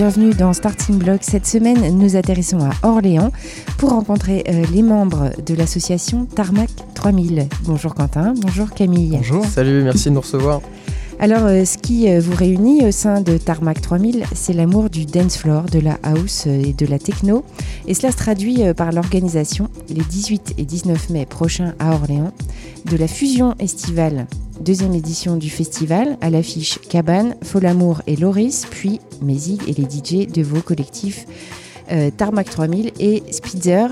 bienvenue dans Starting Block. Cette semaine, nous atterrissons à Orléans pour rencontrer euh, les membres de l'association Tarmac 3000. Bonjour Quentin, bonjour Camille. Bonjour. Salut, merci de nous recevoir. Alors, euh, ce qui euh, vous réunit au sein de Tarmac 3000, c'est l'amour du dance floor, de la house et de la techno. Et cela se traduit par l'organisation, les 18 et 19 mai prochains à Orléans, de la fusion estivale deuxième édition du festival, à l'affiche Cabane, Folamour et Loris, puis Mézig et les DJ de vos collectifs euh, Tarmac 3000 et Spitzer.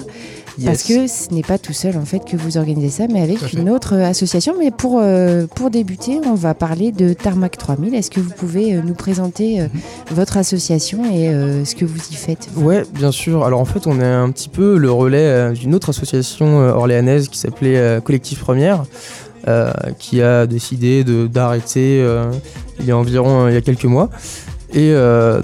Parce que ce n'est pas tout seul en fait que vous organisez ça, mais avec une autre association. Mais pour, euh, pour débuter, on va parler de Tarmac 3000. Est-ce que vous pouvez euh, nous présenter mhm. votre association et ce que vous y faites? Ouais, bien sûr. Alors en fait, on est un petit peu le relais d'une autre association orléanaise qui s'appelait Collectif Première. Euh, qui a décidé d'arrêter euh, il y a environ euh, il y a quelques mois. Et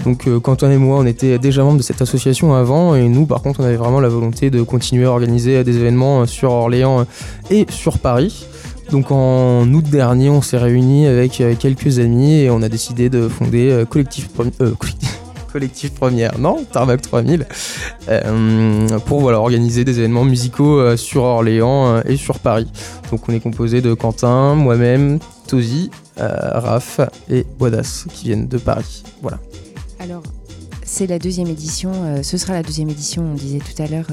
donc Quentin et moi, on était déjà membres de cette association avant, et nous, par contre, on avait vraiment la volonté de continuer à organiser des événements sur Orléans et sur Paris. Donc en août dernier, on s'est réunis avec quelques amis et on a décidé de fonder Collectif, Collectif collectif première, non Tarmac 3000, euh, pour organiser des événements musicaux euh, sur Orléans euh, et sur Paris. Donc on est composé de Quentin, moi-même, Tozy, Raph et Bodas qui viennent de Paris. Voilà. Alors, c'est la deuxième édition, ce sera la deuxième édition, on disait tout à l'heure,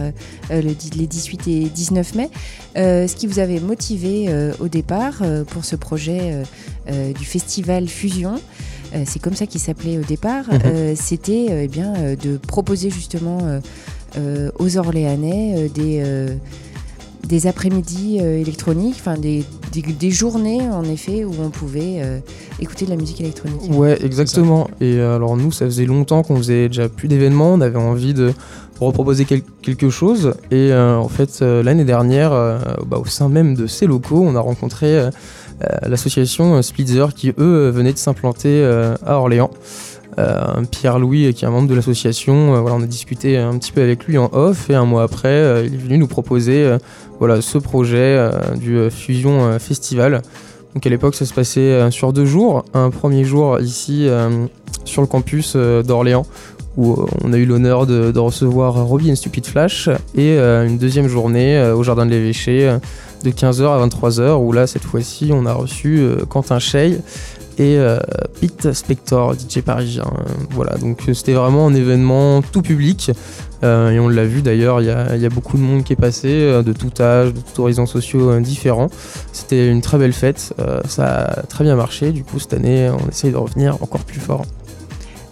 les 18 et 19 mai. ce qui vous avait motivé au départ pour ce projet du festival Fusion, c'est comme ça qu'il s'appelait au départ, mhm. euh, c'était euh, eh bien de proposer justement aux Orléanais des des après-midi électroniques, enfin des, des, journées en effet où on pouvait écouter de la musique électronique. Ouais, exactement. Et alors nous, ça faisait longtemps qu'on faisait déjà plus d'événements, on avait envie de reproposer quelque chose. Et en fait, l'année dernière, bah, au sein même de ces locaux, on a rencontré euh, l'association euh, Splitzer qui eux euh, venaient de s'implanter à Orléans. Pierre-Louis, qui est un membre de l'association, voilà, on a discuté un petit peu avec lui en off et un mois après, il est venu nous proposer voilà, ce projet du Fusion Festival. Donc à l'époque, ça se passait sur deux jours. Un premier jour ici sur le campus d'Orléans, où on a eu l'honneur de, recevoir Robbie and Stupid Flash, et une deuxième journée au Jardin de l'Évêché de 15h à 23h, où là, cette fois-ci, on a reçu euh, Quentin Shea et euh, Pete Spector, DJ parisien. voilà, donc euh, c'était vraiment un événement tout public. et on l'a vu d'ailleurs, il y, a beaucoup de monde qui est passé, de tout âge, de tout horizons sociaux différents. C'était une très belle fête, ça a très bien marché. Du coup, cette année, on essaye de revenir encore plus fort.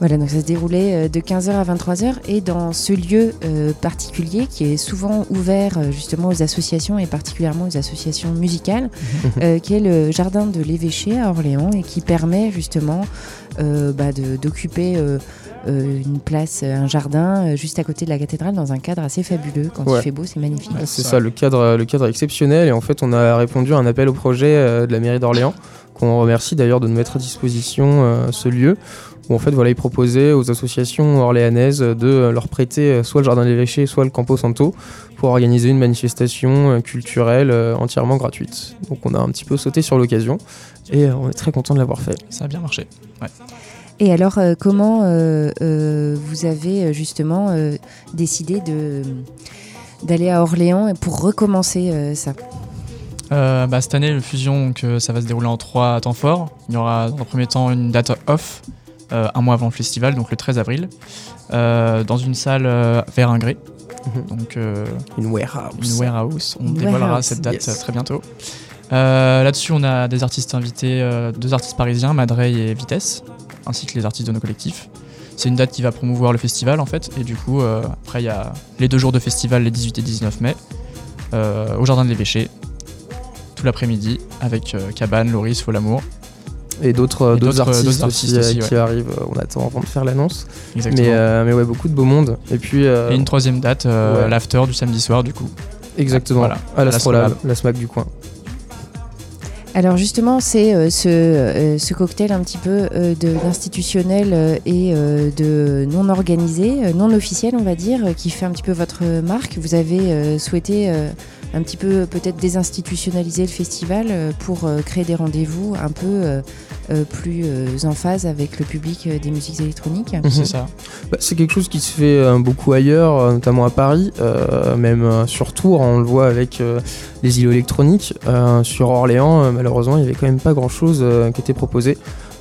Voilà, donc ça se déroulait euh, de 15h à 23h et dans ce lieu euh, particulier qui est souvent ouvert euh, justement aux associations et particulièrement aux associations musicales, qui est le jardin de l'évêché à Orléans et qui permet justement bah, d'occuper une place, un jardin juste à côté de la cathédrale dans un cadre assez fabuleux. Quand il fait beau, c'est magnifique. c'est ça, le cadre, le cadre exceptionnel et en fait on a répondu à un appel au projet de la mairie d'Orléans qu'on remercie d'ailleurs de nous mettre à disposition ce lieu où en fait voilà, ils proposaient aux associations orléanaises de leur prêter soit le Jardin des L'évêché, soit le Campo Santo pour organiser une manifestation euh, culturelle euh, entièrement gratuite. Donc on a un petit peu sauté sur l'occasion et on est très content de l'avoir fait. Ça a bien marché. Et alors, euh, comment vous avez justement décidé de, d'aller à Orléans pour recommencer ça? Bah, cette année, le fusion, donc, ça va se dérouler en trois temps forts. Il y aura dans le premier temps une date off euh, un mois avant le festival, donc le 13 avril, euh, dans une salle euh, vers un gré. Donc, une warehouse. Une warehouse. On dévoilera cette date très bientôt. Là-dessus, on a des artistes invités, deux artistes parisiens, Madrey et Vitesse, ainsi que les artistes de nos collectifs. C'est une date qui va promouvoir le festival en fait, et du coup, après, il y a les deux jours de festival, les 18 et 19 mai, au Jardin de l'Évêché, tout l'après-midi, avec Cabane, Loris, Folamour, et d'autres artistes, aussi, euh, qui arrivent. On attend avant de faire l'annonce. Mais, euh, mais ouais, beaucoup de beau monde. Et puis. Euh, et une troisième date, l'after du samedi soir, du coup. Exactement. Voilà. À l'Astrolabe, la SMAC du coin. Alors justement, c'est euh, ce, euh, ce, cocktail un petit peu euh, d'institutionnel et de non organisé, non officiel on va dire, qui fait un petit peu votre marque. Vous avez souhaité un petit peu peut-être désinstitutionnaliser le festival pour créer des rendez-vous un peu plus en phase avec le public des musiques électroniques. C'est ça. Bah, c'est quelque chose qui se fait beaucoup ailleurs, notamment à Paris, même sur Tours, on le voit avec les îlots électroniques. sur Orléans, malheureusement, il n'y avait quand même pas grand-chose qui était proposé.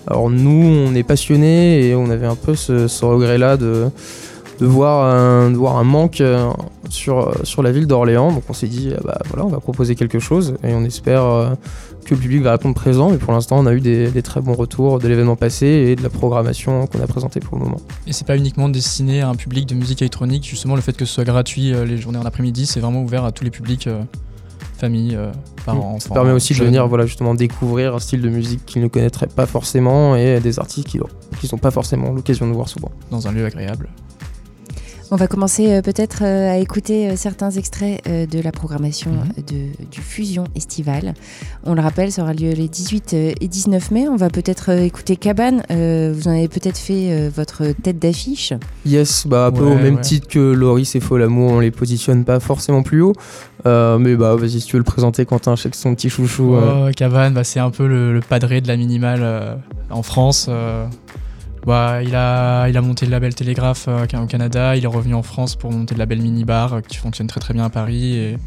Alors nous, on est passionnés et on avait un peu ce regret-là de de voir un, voir un manque euh, sur, sur la ville d'Orléans. Donc on s'est dit, ah bah, voilà, on va proposer quelque chose et on espère euh, que le public va répondre présent. Mais pour l'instant, on a eu des, très bons retours de l'événement passé et de la programmation qu'on a présentée pour le moment. Et c'est pas uniquement destiné à un public de musique électronique, justement, le fait que ce soit gratuit euh, les journées en après-midi, c'est vraiment ouvert à tous les publics. familles, parents, Ça permet aussi de venir voilà, justement découvrir un style de musique qu'ils ne connaîtraient pas forcément et des artistes qui n'ont pas forcément l'occasion de voir souvent. Dans un lieu agréable. On va commencer euh, peut-être euh, à écouter euh, certains extraits de la programmation mhm. de, du Fusion Estival. On le rappelle, ça aura lieu les 18 et 19 mai. On va peut-être écouter Cabane. vous en avez peut-être fait votre tête d'affiche. Yes, bah un peu au même titre que Loris et Folamour, on les positionne pas forcément plus haut. mais bah vas-y si tu veux le présenter Quentin, je sais que son petit chouchou. Oh, Cabane, bah, c'est un peu le, padré de la minimale en France. Bah, il, a, il a monté le label Télégraphe euh, au Canada, il est revenu en France pour monter le label Minibar euh, qui fonctionne très très bien à Paris et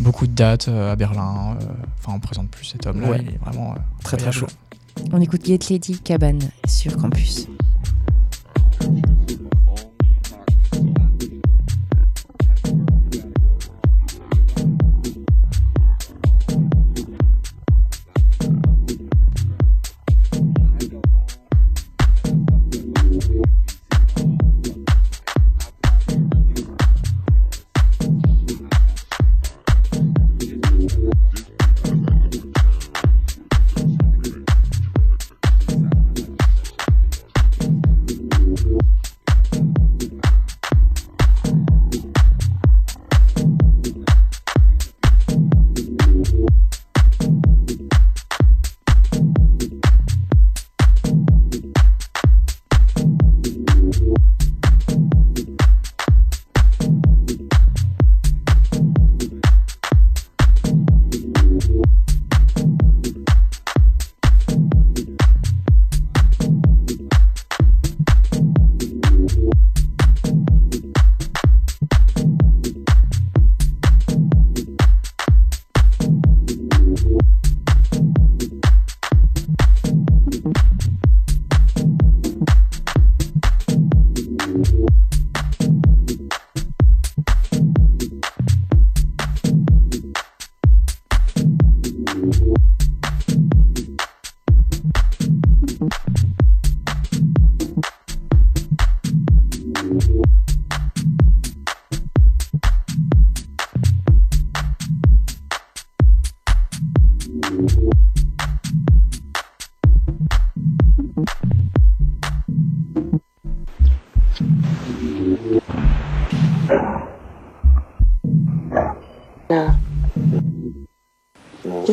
beaucoup de dates euh, à Berlin. Enfin, on présente plus cet homme-là, il est vraiment très très chaud. On écoute Get Lady Cabane sur campus.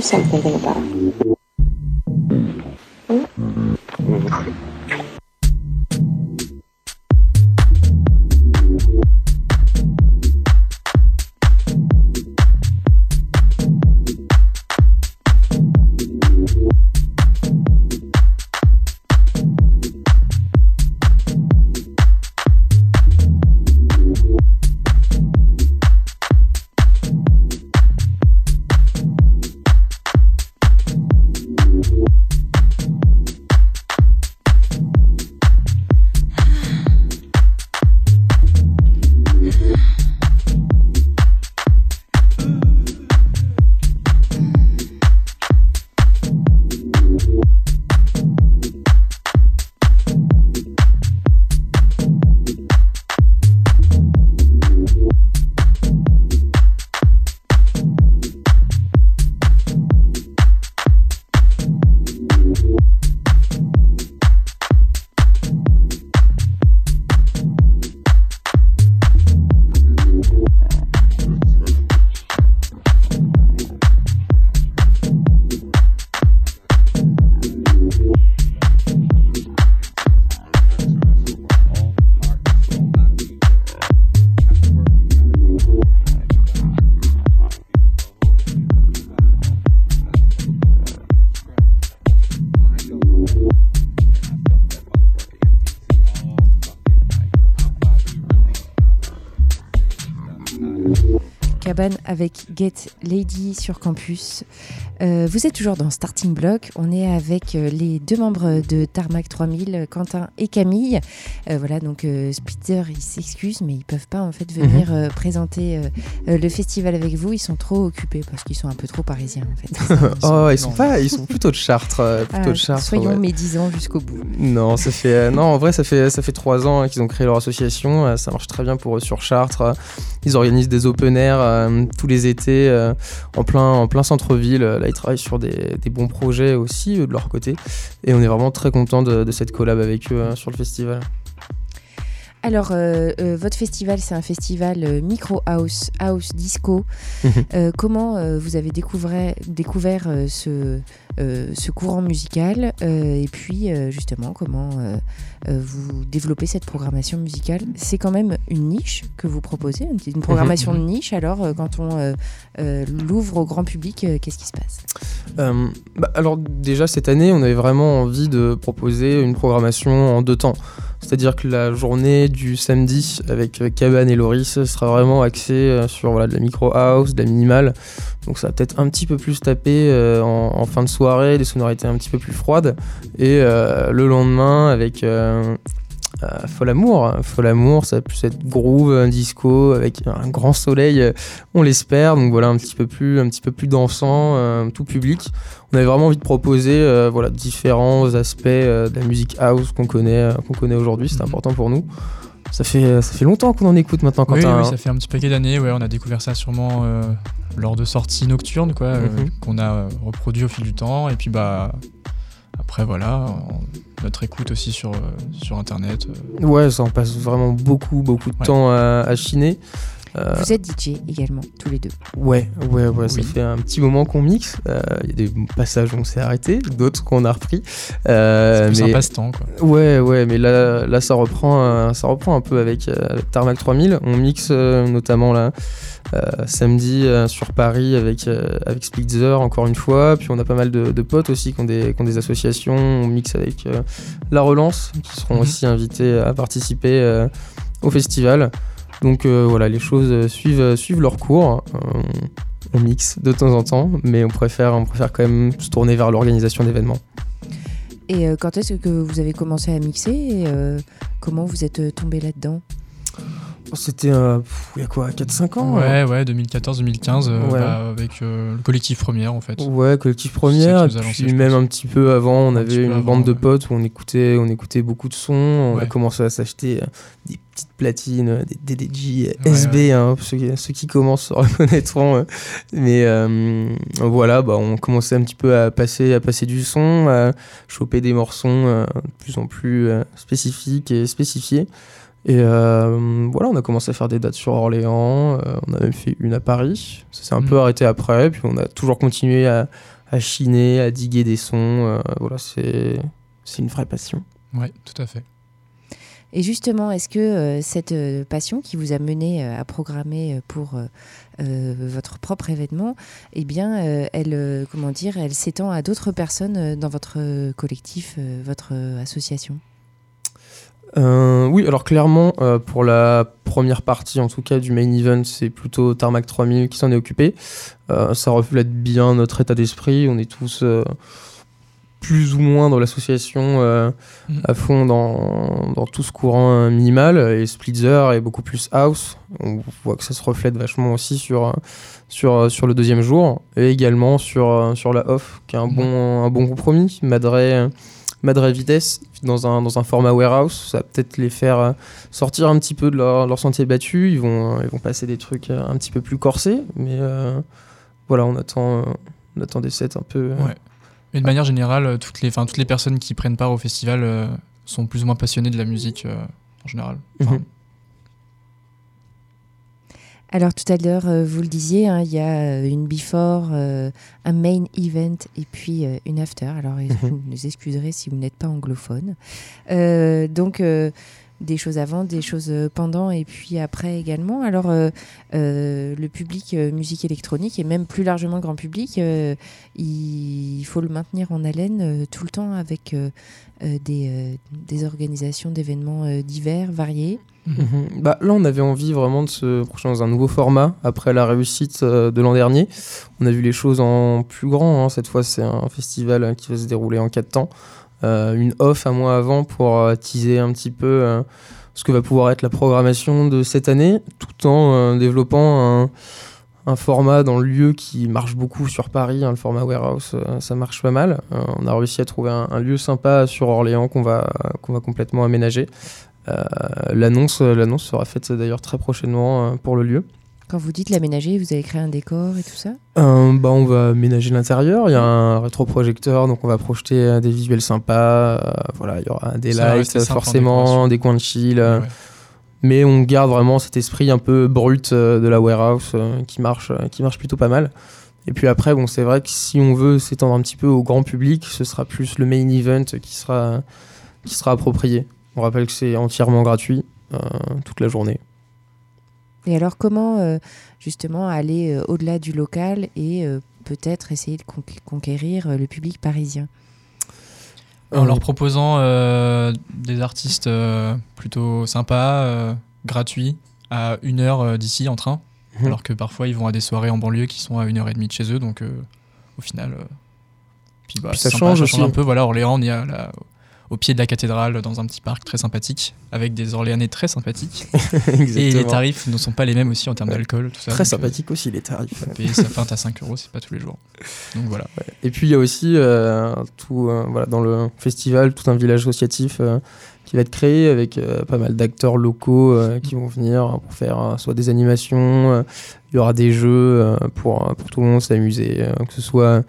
Something about. Cabane avec Get Lady sur campus. Euh, vous êtes toujours dans Starting Block. On est avec euh, les deux membres de Tarmac 3000, Quentin et Camille. Euh, voilà, donc Splitter, ils s'excusent, mais ils peuvent pas en fait venir mhm. présenter le festival avec vous. Ils sont trop occupés parce qu'ils sont un peu trop parisiens en fait. oh, ils sont pas, ils sont plutôt de Chartres, plutôt de ah, Chartres. Soyons médisants jusqu'au bout. Non, ça fait, non, en vrai, ça fait, ça fait trois ans qu'ils ont créé leur association. ça marche très bien pour eux sur Chartres. Ils organisent des open air tous les étés en plein, en plein centre-ville ils travaillent sur des, bons projets aussi de leur côté. Et on est vraiment très content de, cette collab avec eux hein, sur le festival. Alors, euh, euh, votre festival, c'est un festival euh, micro house, house disco. Mhm. comment vous avez découvert, découvert ce, ce courant musical et puis justement comment vous développez cette programmation musicale C'est quand même une niche que vous proposez, une programmation mhm. de niche. Alors, quand on l'ouvre au grand public, qu'est-ce qui se passe? Bah, Alors déjà cette année, on avait vraiment envie de proposer une programmation en deux temps. C'est-à-dire que la journée du samedi avec Cabane et Loris sera vraiment axée euh, sur voilà, de la micro house, de la minimale. Donc ça va peut-être un petit peu plus taper euh, en, fin de soirée, des sonorités un petit peu plus froides. Et euh, le lendemain avec euh, Fol Amour. Fol Amour, ça va plus être groove, un disco avec un grand soleil, euh, on l'espère. Donc voilà, un petit peu plus, un petit peu plus dansant, euh, tout public. On avait vraiment envie de proposer, voilà, différents aspects de la musique house qu'on connaît, qu'on connaît aujourd'hui. C'est mhm. important pour nous. Ça fait, ça fait longtemps qu'on en écoute maintenant. Quand oui, ça fait un petit paquet d'années. Ouais, on a découvert ça sûrement lors de sorties nocturnes, quoi, mhm. qu'on a reproduit au fil du temps. Et puis bah après, voilà, notre écoute aussi sur, euh, sur Internet. Euh. Ouais, ça en passe vraiment beaucoup, beaucoup de temps à, chiner. Euh, Vous êtes DJ également, tous les deux. Ouais, ouais, ouais, ça fait un petit moment qu'on mixe. Il y a des passages où on s'est arrêté, d'autres qu'on a repris. Euh, c'est mais... un passe-temps, quoi. Ouais, ouais, mais là, là ça, reprend, ça reprend un peu avec, Tarmac 3000. On mixe notamment là. Euh, samedi euh, sur Paris avec, euh, avec Splitzer, encore une fois. Puis on a pas mal de, potes aussi qui ont, des, qui ont des associations. On mixe avec La Relance, qui seront mhm. aussi invités à participer au festival. Donc voilà, les choses suivent, suivent leur cours. on mixe de temps en temps, mais on préfère, on préfère quand même se tourner vers l'organisation d'événements. Et quand est-ce que vous avez commencé à mixer et comment vous êtes tombé là-dedans? C'était euh, il y a quoi 4-5 ans Ouais, ouais, 2014-2015, euh, bah, avec euh, le collectif Première en fait. Ouais, collectif Première, puis même un petit peu avant, on avait une bande de potes où on écoutait, on écoutait beaucoup de sons, on a commencé à s'acheter des petites platines, des DDJ, SB, hein, ceux, qui commencent se reconnaîtront. mais voilà, bah, on commençait un petit peu à passer, à passer du son, à choper des morceaux de plus en plus spécifiques et spécifiés. Et euh, voilà, on a commencé à faire des dates sur Orléans, euh, on a même fait une à Paris. Ça s'est un mm. peu arrêté après, puis on a toujours continué à, chiner, à diguer des sons. Euh, voilà, c'est une vraie passion. Oui, tout à fait. Et justement, est-ce que cette passion qui vous a mené à programmer pour votre propre événement, eh bien, elle, comment dire, elle s'étend à d'autres personnes dans votre collectif, votre association? Euh, oui, alors clairement, euh, pour la première partie, en tout cas du main event, c'est plutôt Tarmac 3000 qui s'en est occupé. Euh, ça reflète bien notre état d'esprit. On est tous plus ou moins dans l'association mm. à fond dans, dans, tout ce courant minimal. Et Splitzer est beaucoup plus house. On voit que ça se reflète vachement aussi sur, sur, sur le deuxième jour. Et également sur, sur la off, qui est un, mm. bon, un bon compromis. Madré Madre Vitesse dans un, dans un format warehouse. Ça va peut-être les faire euh, sortir un petit peu de leur, leur sentier battu. Ils vont, ils vont passer des trucs euh, un petit peu plus corsés. Mais euh, voilà, on attend, on attend des sets un peu. Ouais. Mais de manière générale, toutes les, toutes les personnes qui prennent part au festival sont plus ou moins passionnées de la musique en général. Mhm. Alors tout à l'heure, euh, vous le disiez, hein, il y a euh, une before, euh, un main event et puis une after. Alors mhm. vous nous excuserez si vous n'êtes pas anglophone. donc des choses avant, des choses pendant et puis après également. Alors, le public musique électronique et même plus largement le grand public, il, faut le maintenir en haleine tout le temps avec des, des, organisations d'événements divers, variés. Mhm. Bah, là, on avait envie vraiment de se projeter dans un nouveau format après la réussite euh, de l'an dernier. On a vu les choses en plus grand. Hein. Cette fois, c'est un festival qui va se dérouler en quatre temps. Euh, une off un mois avant pour euh, teaser un petit peu ce que va pouvoir être la programmation de cette année, tout en développant un, format dans le lieu qui marche beaucoup sur Paris. Hein, le format warehouse, ça marche pas mal. on a réussi à trouver un, un lieu sympa sur Orléans qu'on va, qu'on va complètement aménager. Euh, l'annonce, l'annonce sera faite d'ailleurs très prochainement euh, pour le lieu. Quand vous dites l'aménager, vous allez créer un décor et tout ça? Euh, bah, On va aménager l'intérieur. Il y a un rétroprojecteur, donc on va projeter des visuels sympas. voilà, il y aura des lights, forcément, des coins de chill. Mais on garde vraiment cet esprit un peu brut de la warehouse qui, marche, qui marche plutôt pas mal. Et puis après, bon, c'est vrai que si on veut s'étendre un petit peu au grand public, ce sera plus le main event qui sera, qui sera approprié. On rappelle que c'est entièrement gratuit euh, toute la journée. Et alors comment euh, justement aller euh, au-delà du local et peut-être essayer de conquérir le public parisien? En leur proposant des artistes plutôt sympas, gratuits, à une heure d'ici en train, mhm. alors que parfois ils vont à des soirées en banlieue qui sont à une heure et demie de chez eux, donc au final... Puis, bah, ça, change ça, change un peu. Voilà, Orléans, on y a la, au pied de la cathédrale dans un petit parc très sympathique avec des Orléanais très sympathiques. et les tarifs ne sont pas les mêmes aussi en termes d'alcool. Tout ça, très euh, sympathique aussi les tarifs. Payer sa pinte à 5 euros, c'est pas tous les jours. Donc voilà. Et puis il y a aussi euh, tout, euh, voilà, dans le festival tout un village associatif qui va être créé avec pas mal d'acteurs locaux qui vont venir pour faire soit des animations, il y aura des jeux pour, pour tout le monde s'amuser, que ce soit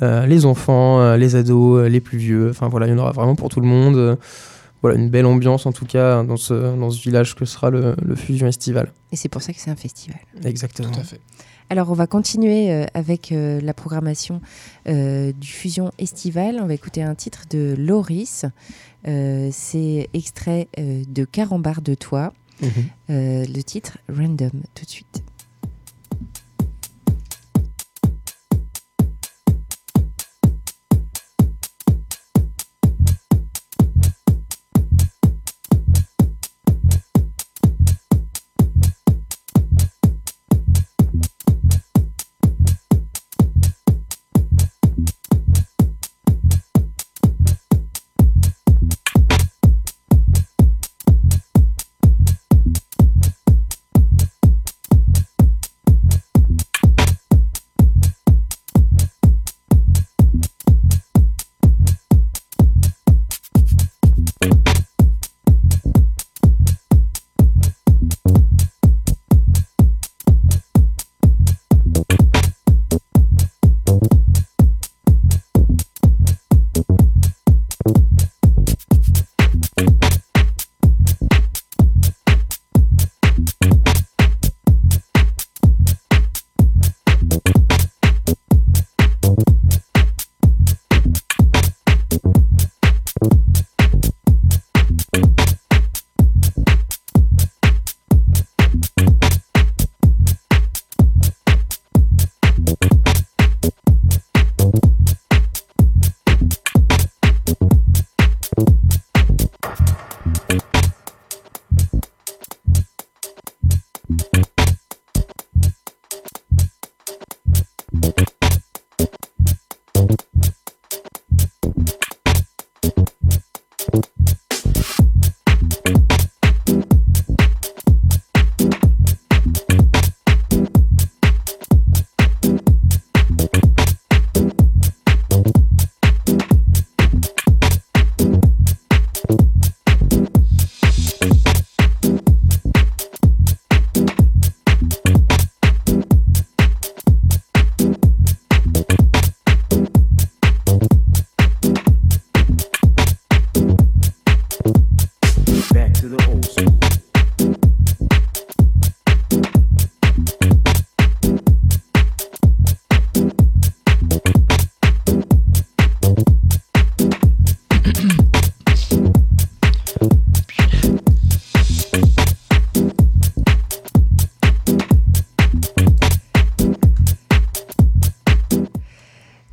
les enfants, euh, les ados, euh, les plus vieux. Enfin voilà, il y en aura vraiment pour tout le monde. voilà, une belle ambiance en tout cas dans ce, dans ce village que sera le, Fusion Estival. Et c'est pour ça que c'est un festival. Exactement. Tout à fait. Alors on va continuer avec la programmation du Fusion Estival. On va écouter un titre de Loris. c'est extrait de Carambar de toi. Mhm. le titre Random tout de suite.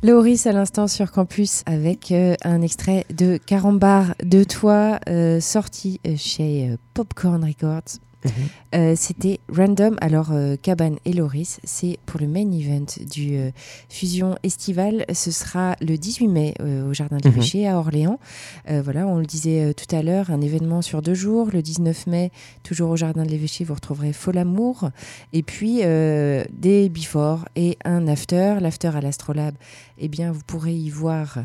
Lauris à l'instant sur campus avec euh, un extrait de Carambar de toi euh, sorti euh, chez Popcorn Records. Euh, c'était random. Alors, euh, Cabane et Loris, c'est pour le main event du euh, Fusion Estival. Ce sera le 18 mai au Jardin de l'évêché à Orléans. voilà, on le disait tout à l'heure, un événement sur deux jours. Le 19 mai, toujours au Jardin de l'évêché, vous retrouverez Folamour. Et puis, des before et un after. L'after à l'Astrolabe, eh bien, vous pourrez y voir.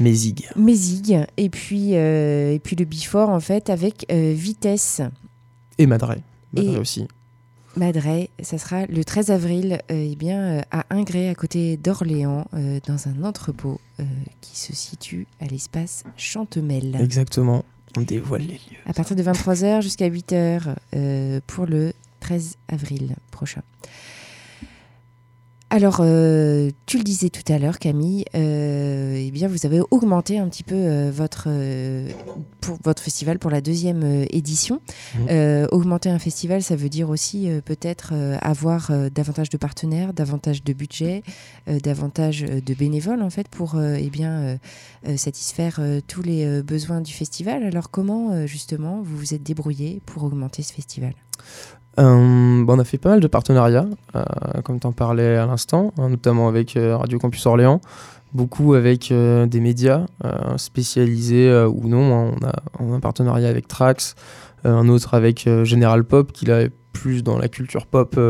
Mézig. Mézig. Et puis, et puis le before, en fait, avec Vitesse. Et Madré. Madré aussi. Madré, ça sera le 13 avril euh, eh bien, euh, à Ingré, à côté d'Orléans, euh, dans un entrepôt qui se situe à l'espace Chantemel. Exactement, on dévoile les lieux. À partir de 23h jusqu'à 8h pour le 13 avril prochain. Alors, euh, tu le disais tout à l'heure, Camille, euh, eh bien, vous avez augmenté un petit peu euh, votre, pour votre festival pour la deuxième édition. Mmh. augmenter un festival, ça veut dire aussi peut-être avoir davantage de partenaires, davantage de budget, davantage de bénévoles, en fait, pour eh bien, satisfaire tous les besoins du festival. Alors, comment, justement, vous vous êtes débrouillé pour augmenter ce festival? Euh, on a fait pas mal de partenariats, euh, comme tu en parlais à l'instant, hein, notamment avec euh, Radio Campus Orléans, beaucoup avec des médias spécialisés ou non. Hein. on, a, un partenariat avec Trax, un autre avec General Pop, qui est plus dans la culture pop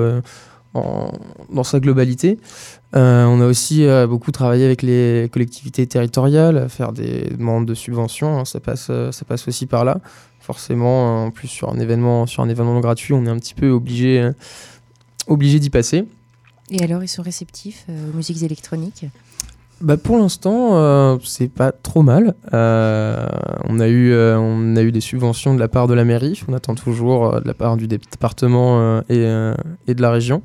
dans sa globalité. on a aussi beaucoup travaillé avec les collectivités territoriales, faire des demandes de subventions, hein. ça, passe, ça passe aussi par là forcément, en plus sur un événement, sur un événement gratuit, on est un petit peu obligé, euh, obligé d'y passer. Et alors, ils sont réceptifs euh, aux musiques électroniques? Bah pour l'instant, euh, c'est pas trop mal. on, a eu, on a eu des subventions de la part de la mairie. On attend toujours de la part du département et, et, de la région.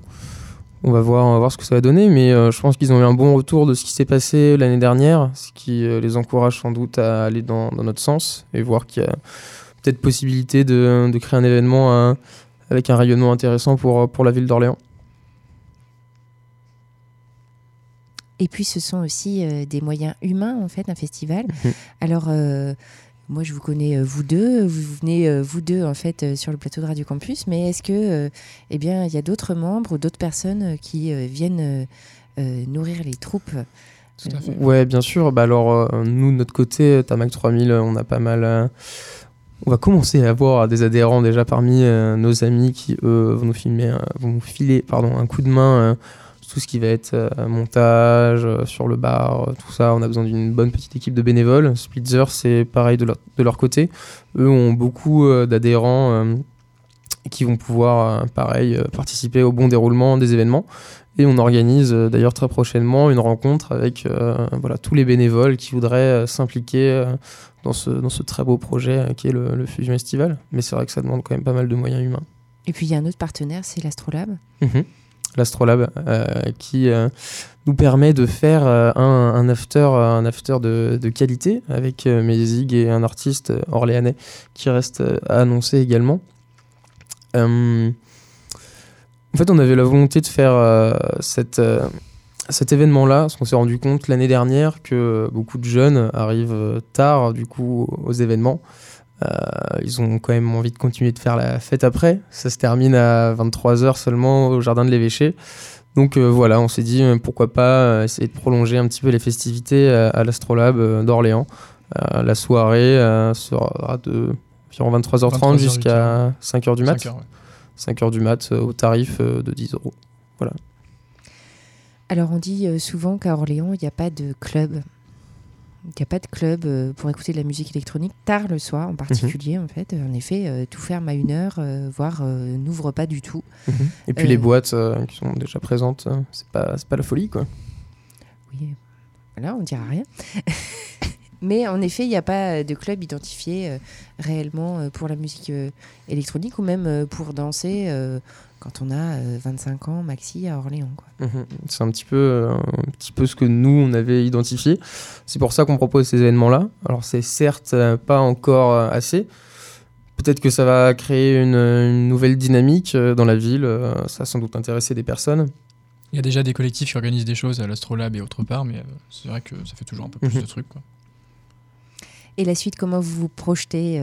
On va, voir, on va voir ce que ça va donner, mais je pense qu'ils ont eu un bon retour de ce qui s'est passé l'année dernière, ce qui les encourage sans doute à aller dans, dans notre sens et voir qu'il y a peut-être possibilité de, de, créer un événement euh, avec un rayonnement intéressant pour, pour la ville d'Orléans. Et puis ce sont aussi euh, des moyens humains en fait, un festival. Mhm. Alors euh, moi je vous connais vous deux, vous venez vous deux en fait sur le plateau de Radio Campus, mais est-ce que eh bien il y a d'autres membres ou d'autres personnes qui viennent nourrir les troupes Tout à fait. Ouais, bien sûr. Bah alors nous de notre côté, Tamac 3000, on a pas mal on va commencer à avoir des adhérents déjà parmi euh, nos amis qui, eux, vont nous, filmer, euh, vont nous filer pardon, un coup de main euh, tout ce qui va être montage, sur le bar, tout ça. On a besoin d'une bonne petite équipe de bénévoles. Splitzer, c'est pareil de leur, de leur, côté. Eux ont beaucoup d'adhérents qui vont pouvoir, pareil, participer au bon déroulement des événements. Et on organise d'ailleurs très prochainement une rencontre avec voilà, tous les bénévoles qui voudraient s'impliquer dans ce, dans ce très beau projet euh, qui est le, Fusion Estival. Mais c'est vrai que ça demande quand même pas mal de moyens humains. Et puis il y a un autre partenaire, c'est l'Astrolab. Mhm. L'Astrolab euh, qui euh, nous permet de faire un, un, after, un after de, de qualité avec Mézig et un artiste orléanais qui reste à annoncer également. en fait, on avait la volonté de faire cet événement-là, parce qu'on s'est rendu compte l'année dernière que beaucoup de jeunes arrivent tard du coup aux événements. Euh, ils ont quand même envie de continuer de faire la fête après. Ça se termine à 23h seulement au jardin de l'évêché. Donc euh, voilà, on s'est dit euh, pourquoi pas essayer de prolonger un petit peu les festivités à, l'Astrolabe d'Orléans. la soirée sera de environ 23h30 jusqu'à 5h du mat. 5h, 5h du mat au tarif de 10 euros. Voilà. Alors on dit souvent qu'à Orléans, il n'y a pas de club. Il n'y a pas de club euh, pour écouter de la musique électronique tard le soir en particulier en fait. En effet, euh, tout ferme à une heure, voire n'ouvre pas du tout. Mhm. Et puis les boîtes qui sont déjà présentes, c'est pas, pas la folie quoi. Oui, là on dira rien. Mais en effet, il n'y a pas de club identifié réellement pour la musique électronique ou même pour danser quand on a 25 euh, ans maxi à Orléans. Mhm. C'est un petit, peu, euh, un petit peu ce que nous, on avait identifié. C'est pour ça qu'on propose ces événements-là. Alors c'est certes euh, pas encore assez. Peut-être que ça va créer une, nouvelle dynamique dans la ville. Ça a sans doute intéressé des personnes. Il y a déjà des collectifs qui organisent des choses à l'Astrolabe et autre part, mais c'est vrai que ça fait toujours un peu plus mhm. de trucs. Quoi. Et la suite, comment vous vous projetez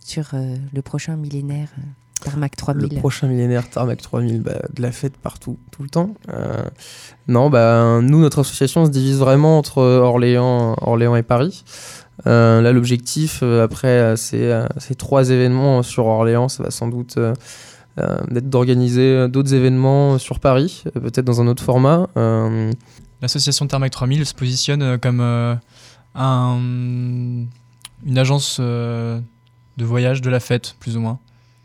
sur le prochain millénaire Tarmac 3000. Le prochain millénaire, Tarmac 3000, bah, de la fête partout, tout le temps. Euh, non, bah, nous, notre association se divise vraiment entre Orléans, Orléans et Paris. Euh, là, l'objectif, euh, après ces, ces, trois événements sur Orléans, ça va sans doute être d'organiser d'autres événements sur Paris, peut-être dans un autre format. L'association Tarmac 3000 se positionne comme un, une agence de voyage de la fête, plus ou moins.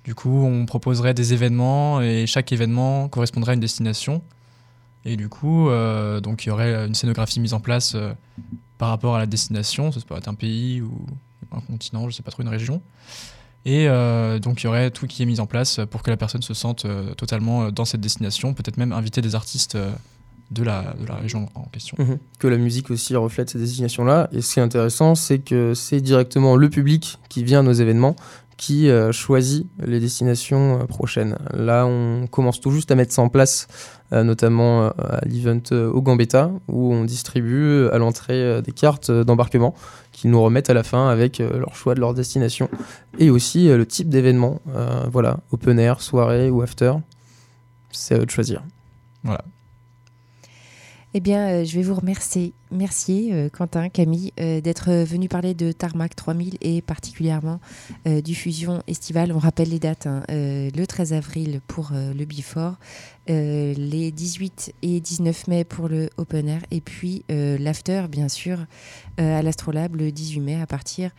Du coup, on proposerait des événements et chaque événement correspondrait à une destination. Et du coup, euh, donc il y aurait une scénographie mise en place euh, par rapport à la destination. Ça peut être un pays ou un continent, je ne sais pas trop, une région. Et euh, donc il y aurait tout qui est mis en place pour que la personne se sente totalement dans cette destination, peut-être même inviter des artistes de la, de la région en question. Mhm. Que la musique aussi reflète ces destinations-là. Et ce qui est intéressant, c'est que c'est directement le public qui vient à nos événements qui euh, choisit les destinations euh, prochaines. Là, on commence tout juste à mettre ça en place, euh, notamment à l'event au Gambetta, où on distribue à l'entrée des cartes d'embarquement qu'ils nous remettent à la fin avec leur choix de leur destination et aussi le type d'événement. voilà, open air, soirée ou after. C'est à eux de choisir. Voilà. Eh bien, euh, je vais vous remercier, merci euh, Quentin, Camille, euh, d'être venu parler de Tarmac 3000 et particulièrement du Fusion Estival. On rappelle les dates, hein, le 13 avril pour le Before, les 18 et 19 mai pour le Open Air et puis l'After, bien sûr, à l'Astrolabe le 18 mai à partir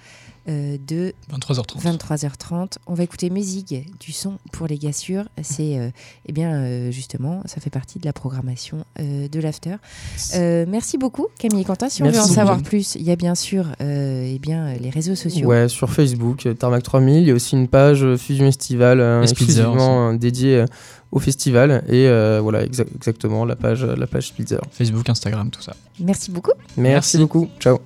euh, de 23h30. 23h30. On va écouter musique du son pour les gassures. C'est euh, eh bien euh, justement, ça fait partie de la programmation de l'after. merci beaucoup Camille Quentin. Si on veut en savoir plus, il y a bien sûr eh bien les réseaux sociaux. Ouais, sur Facebook, Tarmac 3000. Il y a aussi une page Fusion Estival exclusivement dédiée au festival et voilà exactement la page la page Spitzer. Facebook, Instagram, tout ça. Merci beaucoup. Merci, Merci. beaucoup. Ciao.